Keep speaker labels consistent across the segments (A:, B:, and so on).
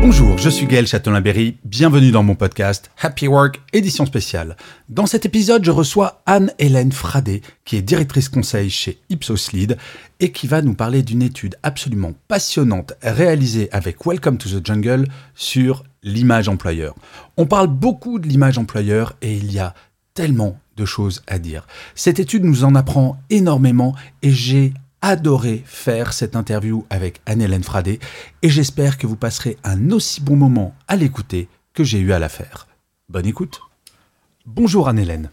A: Bonjour, je suis Gaël Châtelain-Berry. Bienvenue dans mon podcast Happy Work, édition spéciale. Dans cet épisode, je reçois Anne-Hélène Fradé, qui est directrice conseil chez Ipsos Lead et qui va nous parler d'une étude absolument passionnante réalisée avec Welcome to the Jungle sur l'image employeur. On parle beaucoup de l'image employeur et il y a tellement de choses à dire. Cette étude nous en apprend énormément et j'ai adoré faire cette interview avec Anne-Hélène Fradé et j'espère que vous passerez un aussi bon moment à l'écouter que j'ai eu à la faire. Bonne écoute. Bonjour Anne-Hélène.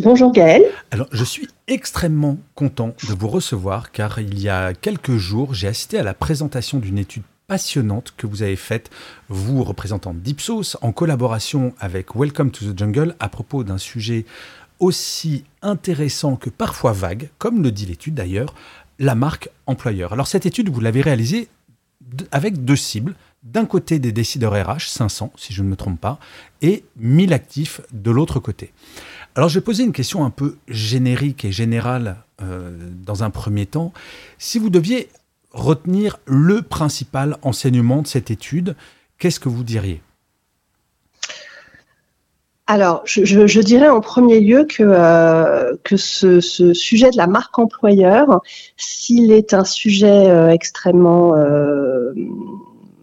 B: Bonjour Gaël.
A: Alors, je suis extrêmement content de vous recevoir car il y a quelques jours, j'ai assisté à la présentation d'une étude passionnante que vous avez faite, vous, représentant d'Ipsos, en collaboration avec Welcome to the Jungle, à propos d'un sujet aussi intéressant que parfois vague, comme le dit l'étude d'ailleurs, la marque employeur. Alors cette étude, vous l'avez réalisée avec deux cibles. D'un côté des décideurs RH, 500 si je ne me trompe pas, et 1000 actifs de l'autre côté. Alors je vais poser une question un peu générique et générale euh, dans un premier temps. Si vous deviez retenir le principal enseignement de cette étude, qu'est-ce que vous diriez?
B: Alors, je, je, dirais en premier lieu que, euh, que ce, ce, sujet de la marque employeur, s'il est un sujet euh, extrêmement euh,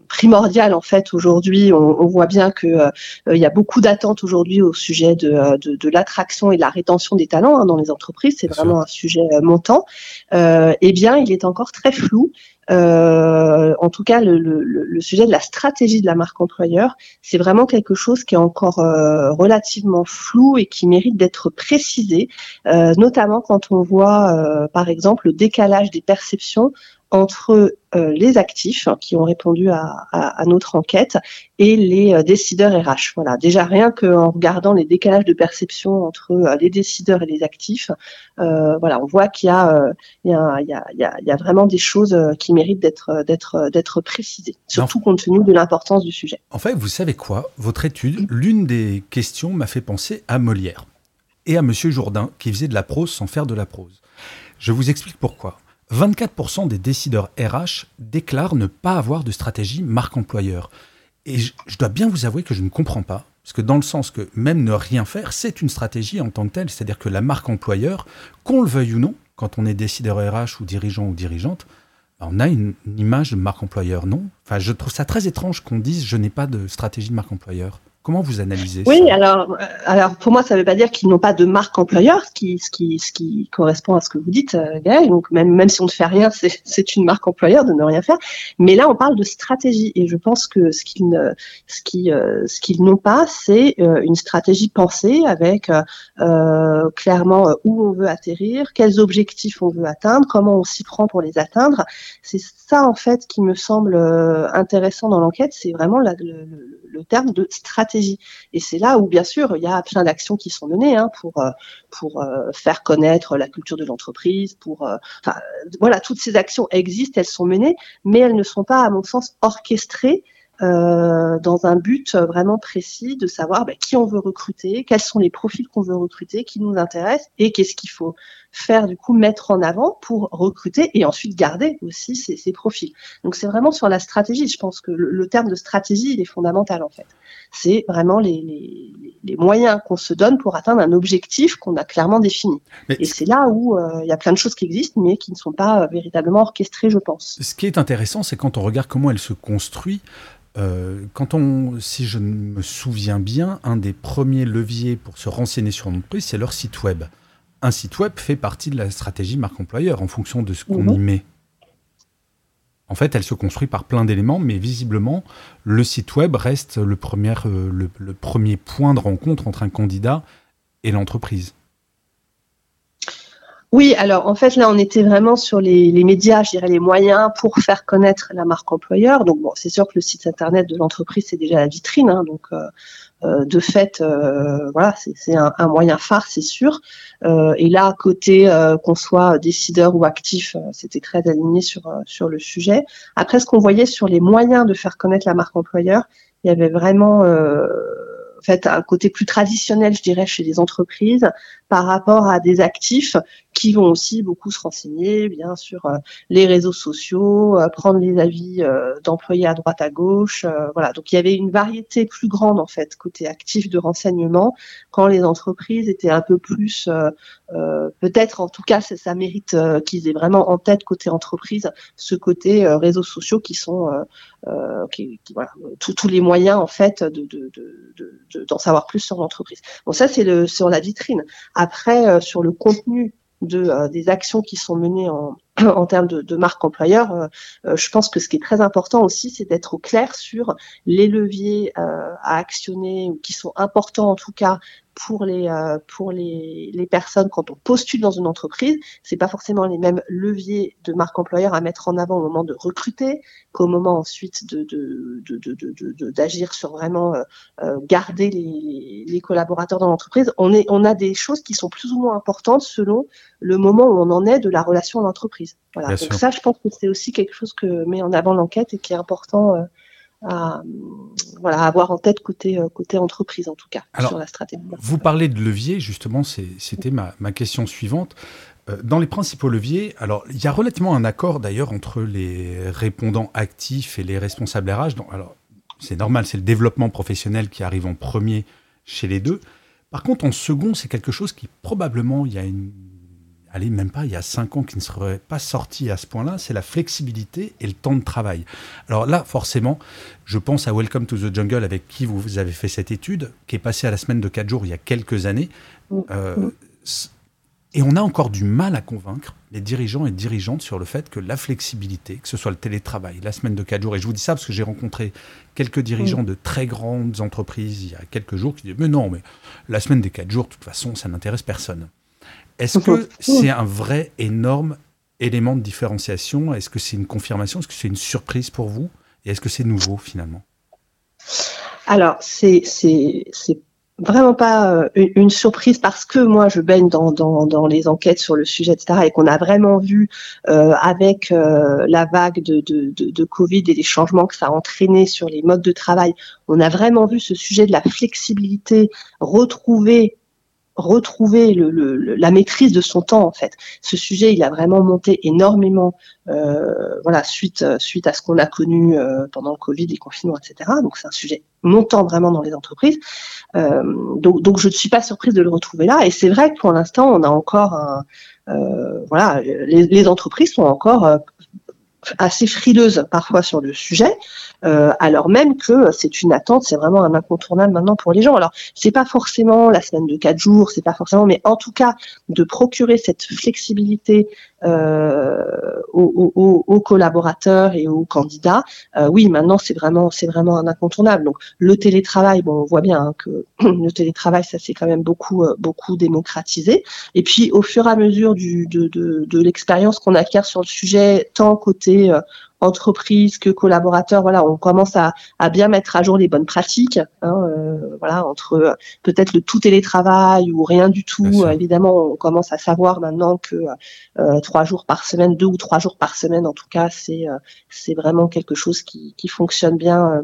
B: primordial en fait aujourd'hui. On, on, voit bien que euh, il y a beaucoup d'attentes aujourd'hui au sujet de, de, de l'attraction et de la rétention des talents hein, dans les entreprises. C'est vraiment un sujet montant. eh bien, il est encore très flou. Euh, en tout cas, le, le, sujet de la stratégie de la marque employeur, c'est vraiment quelque chose qui est encore euh, relativement flou et qui mérite d'être précisé, euh, notamment quand on voit, par exemple, le décalage des perceptions entre euh, les actifs qui ont répondu à, à, à, notre enquête et les euh, décideurs RH. Voilà, déjà rien qu'en regardant les décalages de perception entre euh, les décideurs et les actifs, voilà, on voit qu'il y a, y, y, y vraiment des choses qui méritent d'être d'être d'être précisées, surtout compte tenu de l'importance du sujet.
A: En fait, vous savez quoi? Votre étude, l'une des questions m'a fait penser à Molière et à Monsieur Jourdain qui faisait de la prose sans faire de la prose. Je vous explique pourquoi. 24% des décideurs RH déclarent ne pas avoir de stratégie marque employeur. Et je, dois bien vous avouer que je ne comprends pas, parce que dans le sens que même ne rien faire, c'est une stratégie en tant que telle, c'est-à-dire que la marque employeur, qu'on le veuille ou non, quand on est décideur RH ou dirigeant ou dirigeante, on a une, une image de marque employeur, non? Enfin, je trouve ça très étrange qu'on dise je n'ai pas de stratégie de marque employeur. Comment vous analysez
B: oui, ça Oui, alors, euh, alors pour moi, ça ne veut pas dire qu'ils n'ont pas de marque employeur, ce qui, ce qui, ce qui correspond à ce que vous dites, euh, Gaël. Donc même, même si on ne fait rien, c'est une marque employeur de ne rien faire. Mais là, on parle de stratégie, et je pense que ce qu'ils ne, ce qui, euh, ce qu'ils n'ont pas, c'est une stratégie pensée avec euh, clairement où on veut atterrir, quels objectifs on veut atteindre, comment on s'y prend pour les atteindre. C'est ça en fait qui me semble intéressant dans l'enquête, c'est vraiment la, le, le, le terme de stratégie et c'est là où, bien sûr, il y a plein d'actions qui sont menées hein, pour euh, pour euh, faire connaître la culture de l'entreprise, pour euh, enfin, voilà, toutes ces actions existent, elles sont menées, mais elles ne sont pas, à mon sens, orchestrées euh, dans un but vraiment précis de savoir bah, qui on veut recruter, quels sont les profils qu'on veut recruter, qui nous intéressent et qu'est-ce qu'il faut faire du coup mettre en avant pour recruter et ensuite garder aussi ces, ces profils. Donc c'est vraiment sur la stratégie. Je pense que le, le, terme de stratégie il est fondamental en fait. C'est vraiment les, les, les moyens qu'on se donne pour atteindre un objectif qu'on a clairement défini. Mais et c'est là où euh, il y a plein de choses qui existent mais qui ne sont pas euh, véritablement orchestrées, je pense.
A: Ce qui est intéressant, c'est quand on regarde comment elle se construit. Euh, quand on, si je me souviens bien, un des premiers leviers pour se renseigner sur une entreprise, c'est leur site web. Un site web fait partie de la stratégie marque employeur en fonction de ce qu'on mmh. y met. En fait, elle se construit par plein d'éléments, mais visiblement, le site web reste le premier, euh, le, le premier point de rencontre entre un candidat et l'entreprise.
B: Oui, alors en fait là on était vraiment sur les, médias, je dirais les moyens pour faire connaître la marque employeur. Donc bon, c'est sûr que le site internet de l'entreprise c'est déjà la vitrine, hein, donc euh, euh de fait euh, voilà c'est un, moyen phare c'est sûr. Et là côté qu'on soit décideur ou actif, c'était très aligné sur sur le sujet. Après ce qu'on voyait sur les moyens de faire connaître la marque employeur, il y avait vraiment en fait un côté plus traditionnel, je dirais, chez les entreprises par rapport à des actifs qui vont aussi beaucoup se renseigner, bien sur euh, les réseaux sociaux, euh, prendre les avis euh, d'employés à droite à gauche. voilà, donc il y avait une variété plus grande en fait côté actif de renseignement quand les entreprises étaient un peu plus, peut-être en tout cas ça, mérite qu'ils aient vraiment en tête côté entreprise ce côté réseaux sociaux qui sont qui, qui, voilà, tous les moyens en fait de, de, de, d'en savoir plus sur l'entreprise. Bon ça c'est le sur la vitrine. Après sur le contenu de, euh, des actions qui sont menées en, en termes de, de marque employeur, euh, euh, je pense que ce qui est très important aussi, c'est d'être au clair sur les leviers à actionner ou qui sont importants en tout cas pour les euh, pour les, les, personnes quand on postule dans une entreprise, c'est pas forcément les mêmes leviers de marque employeur à mettre en avant au moment de recruter qu'au moment ensuite de d'agir de, de, sur vraiment euh, euh, garder les, les, collaborateurs dans l'entreprise. On est on a des choses qui sont plus ou moins importantes selon le moment où on en est de la relation en entreprise. Voilà. Donc ça, je pense que c'est aussi quelque chose que met en avant l'enquête et qui est important à, voilà, avoir en tête côté, euh, côté entreprise, en tout cas, sur la stratégie.
A: Vous parlez de levier, justement, c'était ma, ma, question suivante. Euh, dans les principaux leviers, alors il y a relativement un accord d'ailleurs entre les répondants actifs et les responsables RH. Donc, alors, c'est normal, c'est le développement professionnel qui arrive en premier chez les deux. Par contre, en second, c'est quelque chose qui probablement, il y a une allez, même pas il y a cinq ans, qui ne serait pas sorti à ce point-là, c'est la flexibilité et le temps de travail. Alors là, forcément, je pense à Welcome to the Jungle avec qui vous avez fait cette étude, qui est passée à la semaine de quatre jours il y a quelques années. Mm. Euh, et on a encore du mal à convaincre les dirigeants et dirigeantes sur le fait que la flexibilité, que ce soit le télétravail, la semaine de quatre jours, et je vous dis ça parce que j'ai rencontré quelques dirigeants mm. de très grandes entreprises il y a quelques jours qui disent Mais non, mais la semaine des quatre jours, de toute façon, ça n'intéresse personne. Est-ce que c'est un vrai énorme élément de différenciation? Est-ce que c'est une confirmation? Est-ce que c'est une surprise pour vous? Et est-ce que c'est nouveau finalement?
B: Alors, c'est vraiment pas euh, une surprise parce que moi je baigne dans, dans, les enquêtes sur le sujet, etc. et qu'on a vraiment vu euh, avec euh, la vague de, de, de, Covid et les changements que ça a entraîné sur les modes de travail, on a vraiment vu ce sujet de la flexibilité retrouver retrouver le, la maîtrise de son temps en fait. Ce sujet, il a vraiment monté énormément, euh, voilà, suite suite à ce qu'on a connu euh, pendant le Covid, les confinements, etc. Donc c'est un sujet montant vraiment dans les entreprises. Euh, donc donc je ne suis pas surprise de le retrouver là. Et c'est vrai que pour l'instant, on a encore un, euh, voilà, les, les, entreprises sont encore euh, assez frileuses parfois sur le sujet. Euh, alors même que c'est une attente, c'est vraiment un incontournable maintenant pour les gens. Alors c'est pas forcément la semaine de quatre jours, c'est pas forcément, mais en tout cas de procurer cette flexibilité euh, aux, collaborateurs et aux candidats, euh, oui, maintenant c'est vraiment c'est vraiment un incontournable. Donc le télétravail, bon, on voit bien hein, que le télétravail, ça s'est quand même beaucoup beaucoup démocratisé. Et puis au fur et à mesure du, de, de, de l'expérience qu'on acquiert sur le sujet, tant côté entreprise que collaborateurs, voilà, on commence à, à, bien mettre à jour les bonnes pratiques, hein, euh, voilà, entre euh, peut-être le tout télétravail ou rien du tout. évidemment, on commence à savoir maintenant que euh, trois jours par semaine, deux ou trois jours par semaine, en tout cas, c'est c'est vraiment quelque chose qui, qui fonctionne bien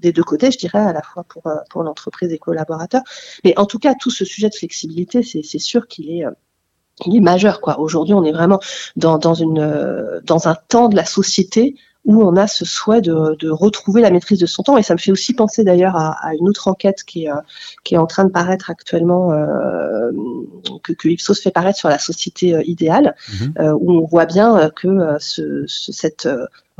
B: des deux côtés, je dirais, à la fois pour pour l'entreprise et collaborateurs. Mais en tout cas, tout ce sujet de flexibilité, c'est sûr qu'il est il est majeur quoi. Aujourd'hui, on est vraiment dans, dans une euh, dans un temps de la société où on a ce souhait de, de, retrouver la maîtrise de son temps. Et ça me fait aussi penser d'ailleurs à, à, une autre enquête qui est, euh, qui est en train de paraître actuellement, euh, que, que, Ipsos fait paraître sur la société euh, idéale, mhm. où on voit bien que ce, cette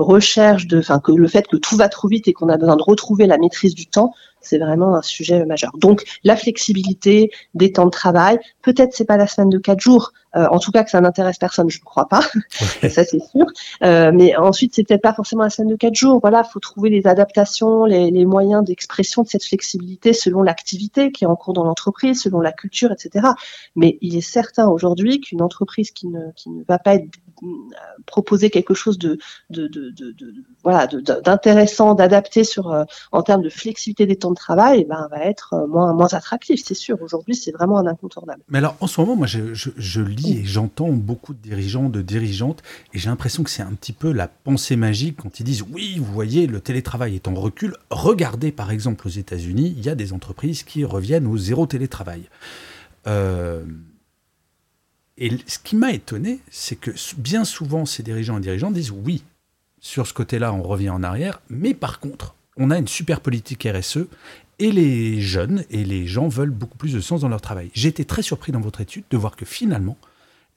B: recherche de, enfin que le fait que tout va trop vite et qu'on a besoin de retrouver la maîtrise du temps, c'est vraiment un sujet majeur. Donc la flexibilité des temps de travail, peut-être c'est pas la semaine de quatre jours, euh, en tout cas que ça n'intéresse personne, je ne crois pas, ça c'est sûr. Euh, mais ensuite c'est peut-être pas forcément la semaine de quatre jours. Voilà, faut trouver les adaptations, les, les moyens d'expression de cette flexibilité selon l'activité qui est en cours dans l'entreprise, selon la culture, etc. Mais il est certain aujourd'hui qu'une entreprise qui ne qui ne va pas être proposer quelque chose de, de, de, de voilà d'intéressant, d'adapté sur euh, en termes de flexibilité des temps de travail, eh ben va être euh, moins moins attractif, c'est sûr. Aujourd'hui, c'est vraiment un incontournable.
A: Mais alors en ce moment, moi, je, je, je lis et j'entends beaucoup de dirigeants, de dirigeantes, et j'ai l'impression que c'est un petit peu la pensée magique quand ils disent oui, vous voyez, le télétravail est en recul. Regardez par exemple aux États-Unis, il y a des entreprises qui reviennent au zéro télétravail. Euh, et ce qui m'a étonné, c'est que bien souvent, ces dirigeants et dirigeantes disent oui, sur ce côté-là, on revient en arrière, mais par contre, on a une super politique RSE et les jeunes et les gens veulent beaucoup plus de sens dans leur travail. J'ai été très surpris dans votre étude de voir que finalement,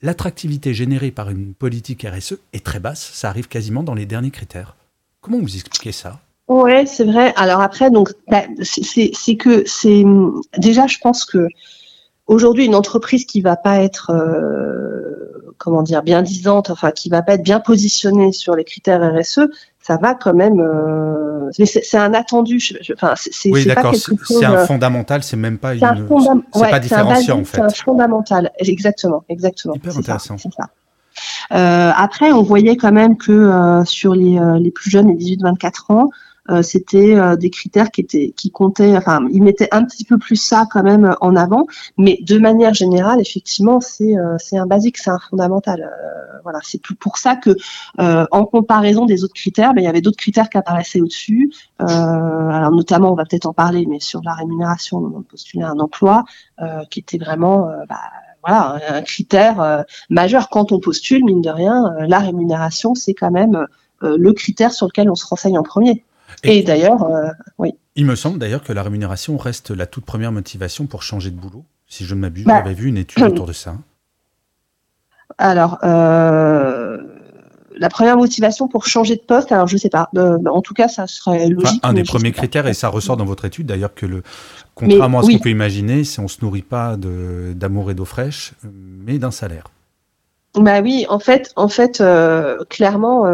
A: l'attractivité générée par une politique RSE est très basse. Ça arrive quasiment dans les derniers critères. Comment vous expliquez ça?
B: Ouais, c'est vrai. Alors après, bah, c'est que c'est déjà, je pense que Aujourd'hui, une entreprise qui va pas être, euh, comment dire, bien disante, enfin qui va pas être bien positionnée sur les critères RSE, ça va quand même. Euh, c'est un attendu. enfin, c'est
A: oui, d'accord. C'est un euh, fondamental. C'est même pas une. C'est pas différenciant en fait.
B: C'est un fondamental. Exactement, exactement.
A: Hyper intéressant.
B: Ça, ça. Euh, après, on voyait quand même que euh, sur les, les plus jeunes, les 18-24 ans, euh, c'était euh, des critères qui étaient qui comptaient enfin ils mettaient un petit peu plus ça quand même en avant. Mais de manière générale effectivement c'est euh, c'est un basique c'est un fondamental. Voilà c'est plus pour ça que en comparaison des autres critères ben, il y avait d'autres critères qui apparaissaient au-dessus. Alors notamment on va peut-être en parler mais sur la rémunération de postuler un emploi qui était vraiment bah, voilà, un critère majeur. Quand on postule, mine de rien, la rémunération, c'est quand même le critère sur lequel on se renseigne en premier. Et, d'ailleurs, euh, oui.
A: Il me semble d'ailleurs que la rémunération reste la toute première motivation pour changer de boulot. Si je ne m'abuse, bah, j'avais vu une étude autour de ça.
B: Alors, euh, la première motivation pour changer de poste, alors je ne sais pas. Euh, en tout cas, ça serait logique.
A: un des premiers critères, et ça ressort dans votre étude d'ailleurs, que le, contrairement à ce qu'on peut imaginer, on se nourrit pas d'amour et d'eau fraîche, mais d'un salaire.
B: Bah oui, en fait, en fait, clairement,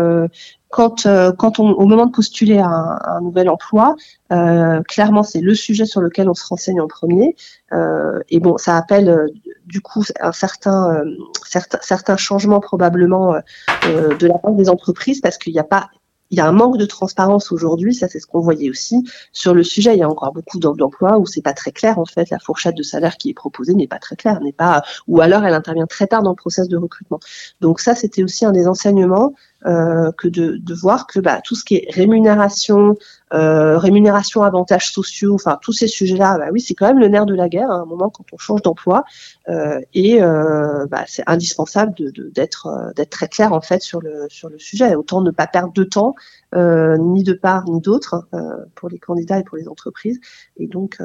B: quand, euh, quand on, au moment de postuler à un, nouvel emploi, euh, clairement c'est le sujet sur lequel on se renseigne en premier. Euh, et bon, ça appelle euh, du coup un certain, euh, certain, certains changements probablement de la part des entreprises parce qu'il n'y a pas il y a un manque de transparence aujourd'hui, ça c'est ce qu'on voyait aussi sur le sujet. Il y a encore beaucoup d'emplois où c'est pas très clair en fait, la fourchette de salaire qui est proposée n'est pas très claire, n'est pas, ou alors elle intervient très tard dans le process de recrutement. Donc ça c'était aussi un des enseignements euh, que de, de, voir que bah, tout ce qui est rémunération, euh, rémunération, avantages sociaux, enfin tous ces sujets-là, bah, oui, c'est quand même le nerf de la guerre à un moment quand on change d'emploi, euh, et euh, bah, c'est indispensable d'être de, d'être très clair en fait sur le sur le sujet. Autant ne pas perdre de temps, euh, ni de part ni d'autre, pour les candidats et pour les entreprises, et donc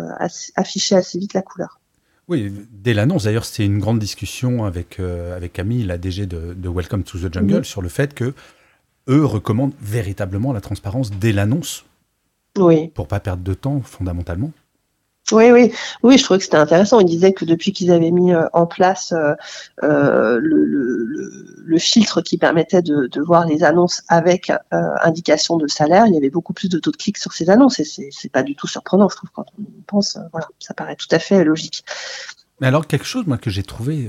B: afficher assez vite la couleur.
A: Oui, dès l'annonce, d'ailleurs, c'était une grande discussion avec, euh, avec Camille, la DG de, Welcome to the Jungle, mhm. sur le fait que eux recommandent véritablement la transparence dès l'annonce.
B: Oui.
A: Pour pas perdre de temps, fondamentalement.
B: Oui, oui, oui, je trouvais que c'était intéressant. Il disait que depuis qu'ils avaient mis euh, en place euh, euh le, filtre qui permettait de, voir les annonces avec indication de salaire, il y avait beaucoup plus de taux de clics sur ces annonces et c'est pas du tout surprenant, je trouve, quand on pense. voilà, ça paraît tout à fait logique.
A: Mais alors, quelque chose que j'ai trouvé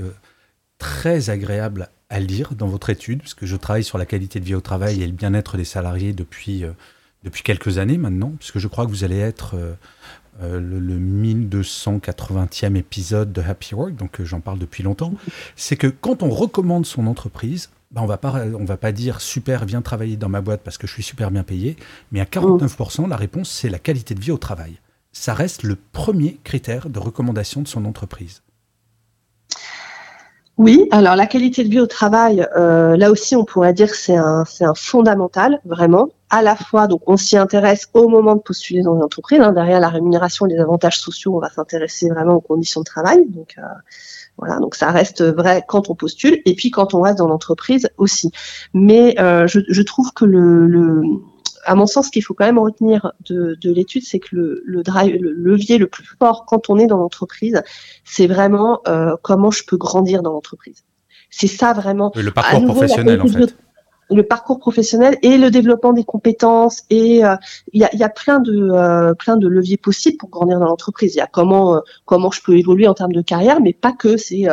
A: très agréable à lire dans votre étude, puisque je travaille sur la qualité de vie au travail et le bien-être des salariés depuis quelques années maintenant, puisque je crois que vous allez être euh, le, 1280e épisode de Happy Work, donc euh, j'en parle depuis longtemps, c'est que quand on recommande son entreprise, ben on va pas on va pas dire super viens travailler dans ma boîte parce que je suis super bien payé, mais à 49% la réponse c'est la qualité de vie au travail. Ça reste le premier critère de recommandation de son entreprise.
B: Oui, alors la qualité de vie au travail, euh, là aussi on pourrait dire que c'est un, c'est un fondamental, vraiment. À la fois, donc on s'y intéresse au moment de postuler dans une entreprise. Hein, derrière la rémunération et les avantages sociaux, on va s'intéresser vraiment aux conditions de travail. Donc euh, voilà, donc ça reste vrai quand on postule et puis quand on reste dans l'entreprise aussi. Mais euh, je, je, trouve que le, le, à mon sens, ce qu'il faut quand même retenir de, de l'étude, c'est que le, le, drive, le levier le plus fort quand on est dans l'entreprise, c'est vraiment euh, comment je peux grandir dans l'entreprise. C'est ça vraiment.
A: le parcours professionnel en fait
B: le parcours professionnel et le développement des compétences et euh, il y, a, y, a, plein de euh, plein de leviers possibles pour grandir dans l'entreprise. Il y a comment euh, comment je peux évoluer en termes de carrière, mais pas que. C'est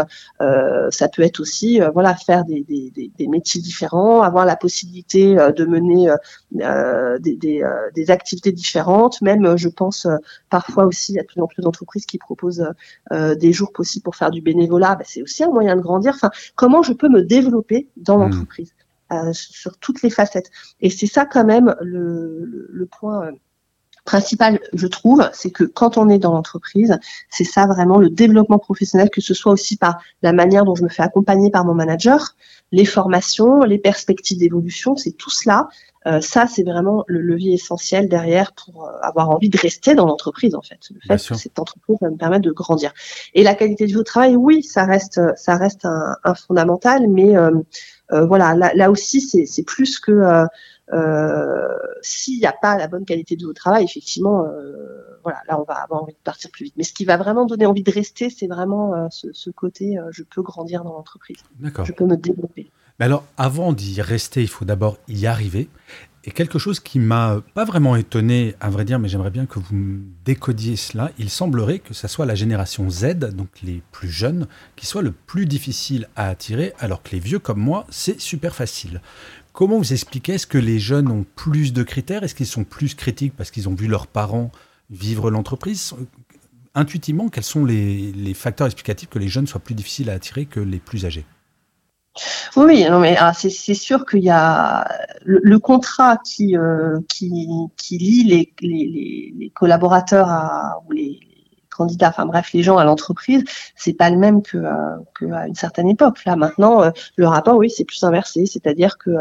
B: ça peut être aussi voilà faire des, des, des, métiers différents, avoir la possibilité de mener des, des, des, activités différentes. Même je pense parfois aussi il y a de plus en plus d'entreprises qui proposent des jours possibles pour faire du bénévolat. Ben, c'est aussi un moyen de grandir. Enfin, comment je peux me développer dans mmh. l'entreprise? Sur toutes les facettes. Et c'est ça quand même le, le, point euh, principal, je trouve, c'est que quand on est dans l'entreprise, c'est ça vraiment le développement professionnel, que ce soit aussi par la manière dont je me fais accompagner par mon manager, les formations, les perspectives d'évolution, c'est tout cela. Euh, ça, c'est vraiment le levier essentiel derrière pour avoir envie de rester dans l'entreprise, en fait. Le fait que cette entreprise va me permettre de grandir. Et la qualité de vie au travail, oui, ça reste, ça reste un, un fondamental, mais euh, voilà, là, aussi, c'est plus que euh, euh, s'il n'y a pas la bonne qualité de au travail, effectivement, voilà, là, on va avoir envie de partir plus vite. Mais ce qui va vraiment donner envie de rester, c'est vraiment ce, côté, je peux grandir dans l'entreprise. Je peux me développer.
A: Alors, avant d'y rester, il faut d'abord y arriver. Et quelque chose qui m'a pas vraiment étonné, à vrai dire, mais j'aimerais bien que vous me décodiez cela. Il semblerait que ce soit la génération Z, donc les plus jeunes, qui soit le plus difficile à attirer, alors que les vieux comme moi, c'est super facile. Comment vous expliquez Est-ce que les jeunes ont plus de critères? Est-ce qu'ils sont plus critiques parce qu'ils ont vu leurs parents vivre l'entreprise? Intuitivement, quels sont les facteurs explicatifs que les jeunes soient plus difficiles à attirer que les plus âgés?
B: Oui, non, mais ah, c'est sûr qu'il y a le, contrat qui, euh, qui, qui lie les, les, les collaborateurs à, ou les, candidats, enfin bref, les gens à l'entreprise, c'est pas le même que euh, qu'à une certaine époque. Là maintenant, euh, le rapport, oui, c'est plus inversé, c'est-à-dire que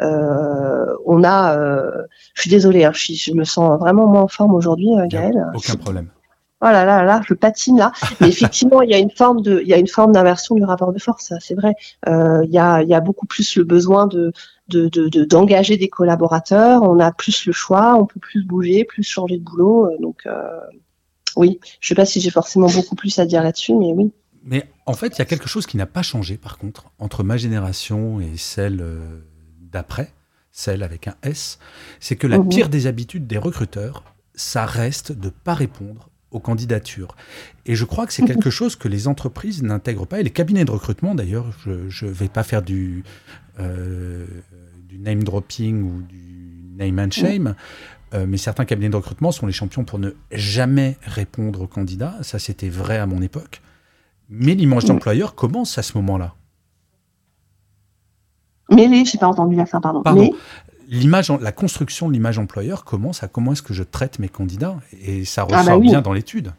B: euh, on a, je suis désolée, hein, je, je, me sens vraiment moins en forme aujourd'hui, Gaël.
A: Aucun problème.
B: Oh là là là, je patine là. Mais effectivement, il y a une forme de, il y a une forme d'inversion du rapport de force. C'est vrai. Euh, il y a, il y a beaucoup plus le besoin de, de, de, d'engager des collaborateurs. On a plus le choix, on peut plus bouger, plus changer de boulot. Euh, donc euh, oui, je sais pas si j'ai forcément beaucoup plus à dire là-dessus, mais oui.
A: Mais en fait, il y a quelque chose qui n'a pas changé, par contre, entre ma génération et celle d'après, celle avec un S, c'est que la mhm. pire des habitudes des recruteurs, ça reste de pas répondre aux candidatures. Et je crois que c'est quelque chose que les entreprises n'intègrent pas, et les cabinets de recrutement d'ailleurs, je ne vais pas faire du, euh, du name dropping ou du name and shame, euh, mais certains cabinets de recrutement sont les champions pour ne jamais répondre aux candidats, ça c'était vrai à mon époque. Mais l'image d'employeur commence à ce moment-là.
B: Mais les, je n'ai pas entendu la fin, pardon.
A: pardon l'image, la construction de l'image employeur commence à comment est-ce que je traite mes candidats et ça ah, ressort bah bien dans l'étude.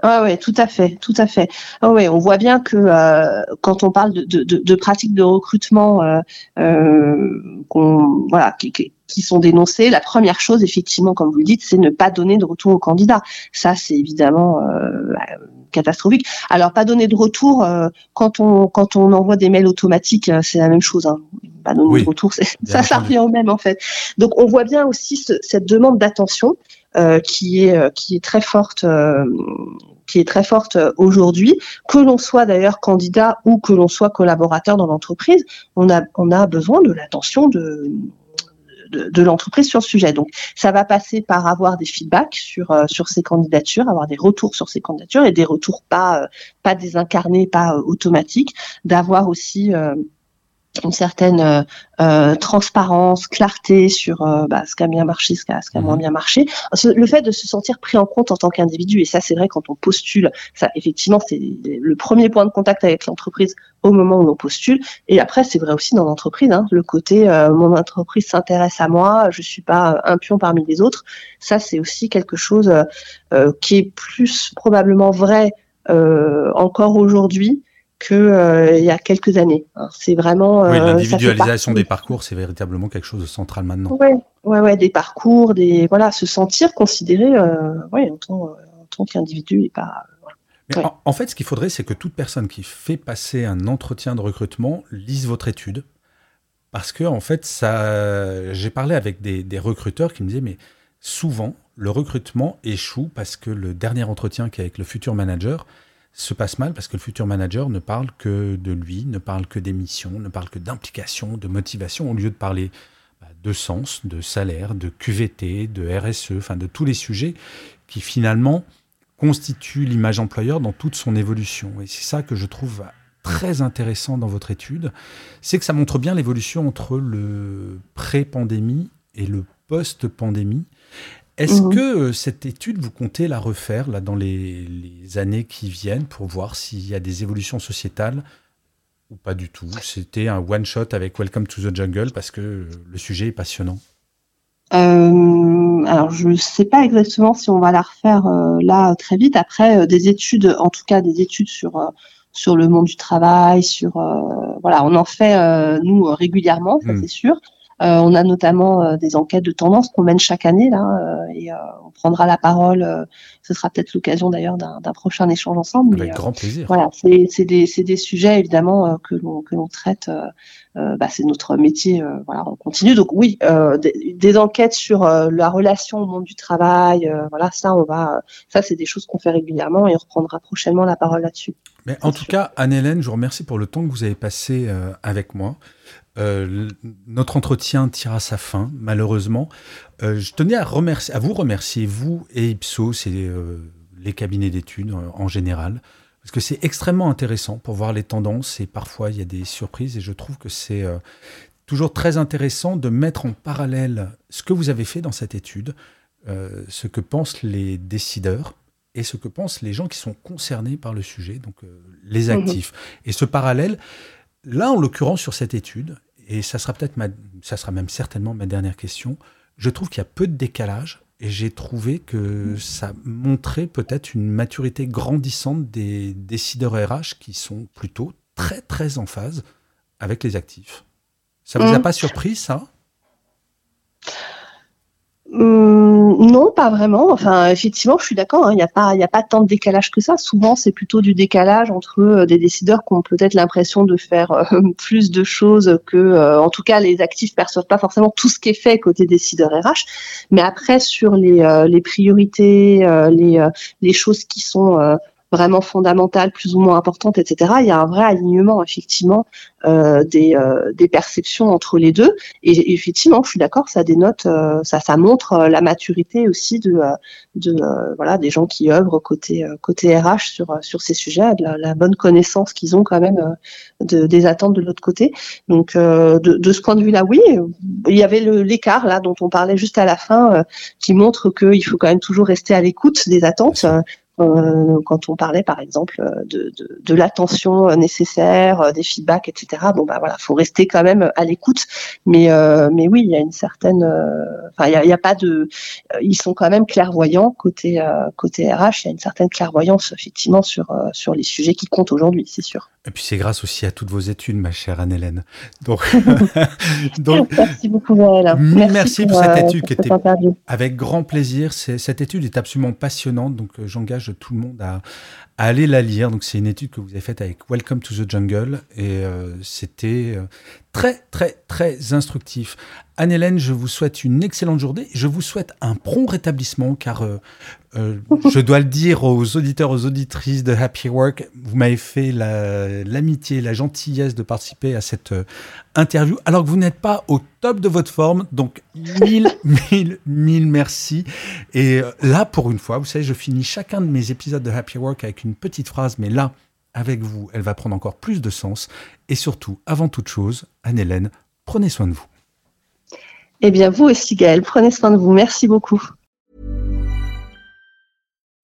B: Ah ouais, tout à fait, tout à fait. Ah ouais, on voit bien que euh, quand on parle de, de, de, pratiques de recrutement, euh, euh, voilà, qui, qui, sont dénoncées, la première chose, effectivement, comme vous le dites, c'est ne pas donner de retour au candidat. Ça, c'est évidemment euh, catastrophique. Alors, pas donner de retour euh, quand on quand on envoie des mails automatiques, c'est la même chose. Hein. Pas donner de retour, ça, ça revient au même en fait. Donc, on voit bien aussi ce, cette demande d'attention. Euh, qui est euh, qui est très forte euh, qui est très forte aujourd'hui, que l'on soit d'ailleurs candidat ou que l'on soit collaborateur dans l'entreprise, on a on a besoin de l'attention de de, l'entreprise sur le sujet. Donc, ça va passer par avoir des feedbacks sur sur ces candidatures, avoir des retours sur ces candidatures et des retours pas pas désincarnés, pas automatiques, d'avoir aussi une certaine euh, euh, transparence, clarté sur euh, bah, ce qui a bien marché, ce qui a, ce qui a moins mhm. bien marché. Le fait de se sentir pris en compte en tant qu'individu, et ça c'est vrai quand on postule, ça effectivement c'est le premier point de contact avec l'entreprise au moment où on postule. Et après c'est vrai aussi dans l'entreprise, hein, le côté mon entreprise s'intéresse à moi, je suis pas un pion parmi les autres. Ça c'est aussi quelque chose qui est plus probablement vrai encore aujourd'hui que il y a quelques années. C'est vraiment
A: oui, l'individualisation des parcours, c'est véritablement quelque chose de central maintenant.
B: Ouais, ouais, ouais, des parcours, des voilà, se sentir considéré, ouais, en tant, en tant qu'individu et pas.
A: en, fait, ce qu'il faudrait, c'est que toute personne qui fait passer un entretien de recrutement lise votre étude, parce que en fait, ça, j'ai parlé avec des, des recruteurs qui me disaient, mais souvent, le recrutement échoue parce que le dernier entretien qui est avec le futur manager se passe mal parce que le futur manager ne parle que de lui, ne parle que des ne parle que d'implication, de motivation, au lieu de parler bah, de sens, de salaire, de QVT, de RSE, enfin de tous les sujets qui finalement constituent l'image employeur dans toute son évolution. Et c'est ça que je trouve très intéressant dans votre étude, c'est que ça montre bien l'évolution entre le pré-pandémie et le post-pandémie. Est-ce mhm. que euh, cette étude, vous comptez la refaire là, dans les, années qui viennent pour voir s'il y a des évolutions sociétales ou pas du tout? C'était un one-shot avec Welcome to the Jungle parce que euh, le sujet est passionnant.
B: Euh, alors, je ne sais pas exactement si on va la refaire là très vite. Après, des études, en tout cas des études sur sur le monde du travail, sur voilà, on en fait nous régulièrement, ça hmm. c'est sûr. Euh, on a notamment euh, des enquêtes de tendance qu'on mène chaque année là, euh, et on prendra la parole. ce sera peut-être l'occasion d'ailleurs d'un prochain échange ensemble.
A: Avec grand plaisir.
B: Voilà, c'est des, des, sujets évidemment que l'on que l'on traite. Bah, c'est notre métier. voilà, on continue. Donc oui, des, des, enquêtes sur la relation au monde du travail. voilà, ça on va. Ça c'est des choses qu'on fait régulièrement et on reprendra prochainement la parole là-dessus.
A: Mais en tout cas, Anne-Hélène, je vous remercie pour le temps que vous avez passé avec moi. Euh, notre entretien tire à sa fin, malheureusement. Euh, je tenais à, remercier, à vous remercier, vous et Ipsos et euh, les cabinets d'études en général, parce que c'est extrêmement intéressant pour voir les tendances et parfois il y a des surprises et je trouve que c'est toujours très intéressant de mettre en parallèle ce que vous avez fait dans cette étude, ce que pensent les décideurs et ce que pensent les gens qui sont concernés par le sujet, donc les mmh actifs. Et ce parallèle, là en l'occurrence sur cette étude, et ça sera peut-être ça sera même certainement ma dernière question. Je trouve qu'il y a peu de décalage et j'ai trouvé que ça montrait peut-être une maturité grandissante des décideurs RH qui sont plutôt très très en phase avec les actifs. Ça vous a mmh. pas surpris ça?
B: Hum, non, pas vraiment. Enfin, effectivement, je suis d'accord. Hein, il n'y a pas, il a pas tant de décalage que ça. Souvent, c'est plutôt du décalage entre euh, des décideurs qui ont peut-être l'impression de faire euh, plus de choses que, euh, en tout cas, les actifs perçoivent pas forcément tout ce qui est fait côté décideur RH. Mais après, sur les, les priorités, les, les choses qui sont vraiment fondamentales, plus ou moins importantes, etc. Il y a un vrai alignement effectivement euh, des, euh, des perceptions entre les deux. Et, effectivement, je suis d'accord, ça dénote, euh, ça, ça montre euh, la maturité aussi de, de voilà des gens qui œuvrent côté côté RH sur sur ces sujets, de la, bonne connaissance qu'ils ont quand même de, des attentes de l'autre côté. Donc de, de ce point de vue-là, oui, il y avait l'écart là dont on parlait juste à la fin, qui montre qu'il faut quand même toujours rester à l'écoute des attentes. Euh, quand on parlait par exemple de, de, de l'attention nécessaire, euh, des feedbacks, etc. Bon bah voilà, faut rester quand même à l'écoute. Mais euh, mais oui, il y a une certaine, enfin il y a, pas de, ils sont quand même clairvoyants côté côté RH. Il y a une certaine clairvoyance effectivement sur sur les sujets qui comptent aujourd'hui, c'est sûr.
A: Et puis c'est grâce aussi à toutes vos études, ma chère Anne-Hélène.
B: Donc, donc, merci beaucoup, Merci,
A: merci pour, cette étude qui était avec grand plaisir. Cette étude est absolument passionnante, donc j'engage tout le monde à, aller la lire. Donc c'est une étude que vous avez faite avec Welcome to the Jungle et euh, c'était euh, très très très instructif. Anne-Hélène, je vous souhaite une excellente journée. Je vous souhaite un prompt rétablissement car euh, je dois le dire aux auditeurs, aux auditrices de Happy Work, vous m'avez fait l'amitié, la, gentillesse de participer à cette interview alors que vous n'êtes pas au top de votre forme. Donc mille, mille, mille merci. Et là, pour une fois, vous savez, je finis chacun de mes épisodes de Happy Work avec une petite phrase, mais là, avec vous, elle va prendre encore plus de sens. Et surtout, avant toute chose, Anne-Hélène, prenez soin de vous.
B: Eh bien, vous aussi, Gaëlle, prenez soin de vous. Merci beaucoup.